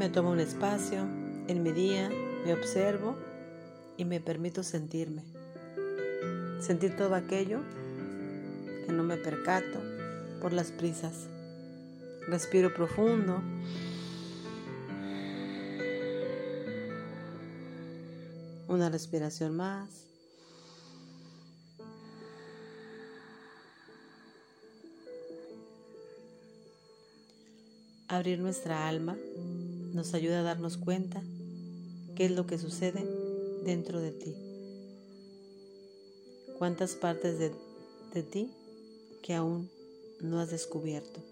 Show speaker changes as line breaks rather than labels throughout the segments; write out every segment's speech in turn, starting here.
Me tomo un espacio en mi día, me observo y me permito sentirme. Sentir todo aquello que no me percato por las prisas. Respiro profundo. Una respiración más. Abrir nuestra alma nos ayuda a darnos cuenta qué es lo que sucede dentro de ti. Cuántas partes de, de ti que aún no has descubierto.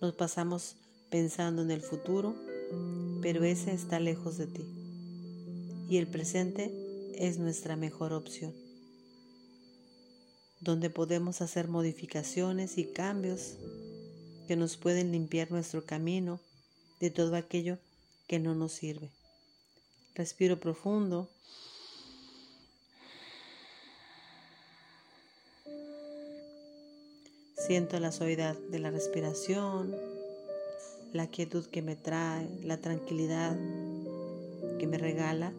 Nos pasamos pensando en el futuro, pero ese está lejos de ti. Y el presente es nuestra mejor opción, donde podemos hacer modificaciones y cambios que nos pueden limpiar nuestro camino de todo aquello que no nos sirve. Respiro profundo. Siento la suavidad de la respiración, la quietud que me trae, la tranquilidad que me regala.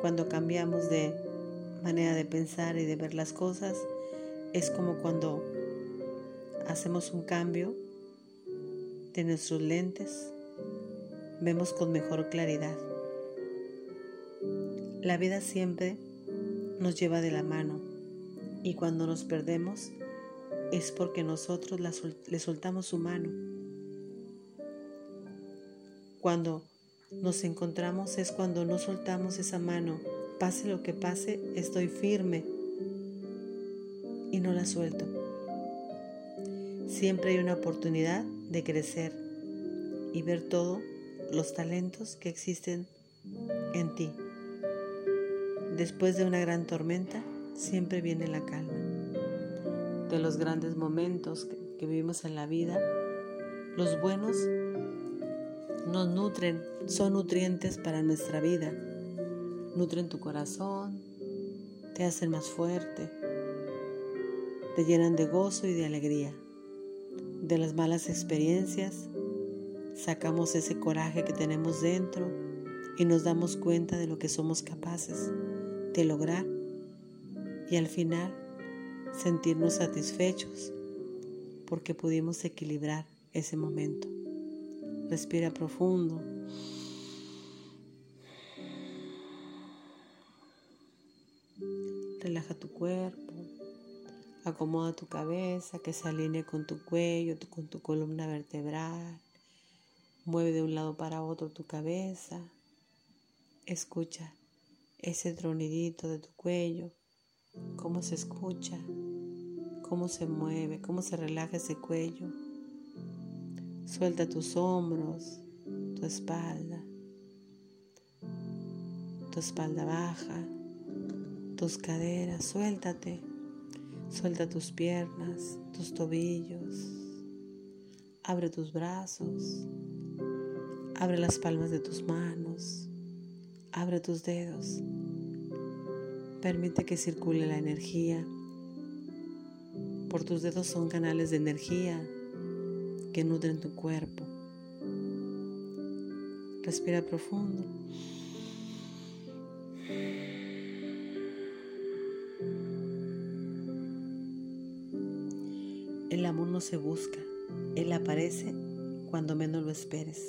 Cuando cambiamos de manera de pensar y de ver las cosas, es como cuando hacemos un cambio de nuestros lentes, vemos con mejor claridad. La vida siempre nos lleva de la mano y cuando nos perdemos es porque nosotros le soltamos su mano. Cuando nos encontramos es cuando no soltamos esa mano. Pase lo que pase, estoy firme y no la suelto. Siempre hay una oportunidad de crecer y ver todos los talentos que existen en ti. Después de una gran tormenta, siempre viene la calma. De los grandes momentos que, vivimos en la vida, los buenos nos nutren, son nutrientes para nuestra vida. Nutren tu corazón, te hacen más fuerte, te llenan de gozo y de alegría. De las malas experiencias sacamos ese coraje que tenemos dentro y nos damos cuenta de lo que somos capaces de lograr y al final sentirnos satisfechos porque pudimos equilibrar ese momento. Respira profundo. Relaja tu cuerpo. Acomoda tu cabeza que se alinee con tu cuello, con tu columna vertebral. Mueve de un lado para otro tu cabeza. Escucha ese tronidito de tu cuello, cómo se escucha, cómo se mueve, cómo se relaja ese cuello. Suelta tus hombros, tu espalda, tu espalda baja, tus caderas, suéltate. Suelta tus piernas, tus tobillos. Abre tus brazos. Abre las palmas de tus manos. Abre tus dedos. Permite que circule la energía. Por tus dedos son canales de energía que nutren tu cuerpo. Respira profundo. El amor no se busca, él aparece cuando menos lo esperes.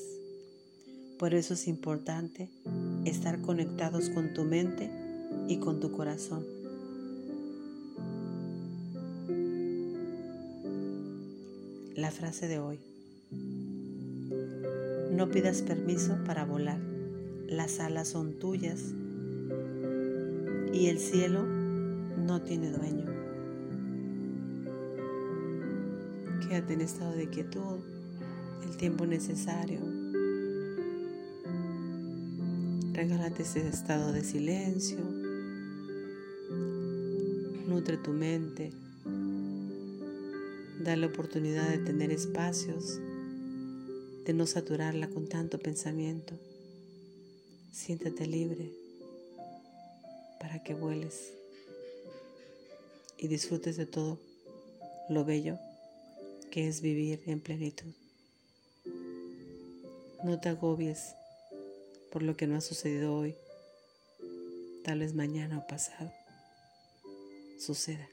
Por eso es importante estar conectados con tu mente y con tu corazón. La frase de hoy. No pidas permiso para volar. Las alas son tuyas y el cielo no tiene dueño. Quédate en estado de quietud el tiempo necesario Regálate ese estado de silencio. Nutre tu mente. Dale oportunidad de tener espacios, de no saturarla con tanto pensamiento. Siéntate libre para que vueles. y disfrutes de todo lo bello que es vivir en plenitud. No te agobies por lo que no ha sucedido hoy, tal vez mañana o pasado suceda.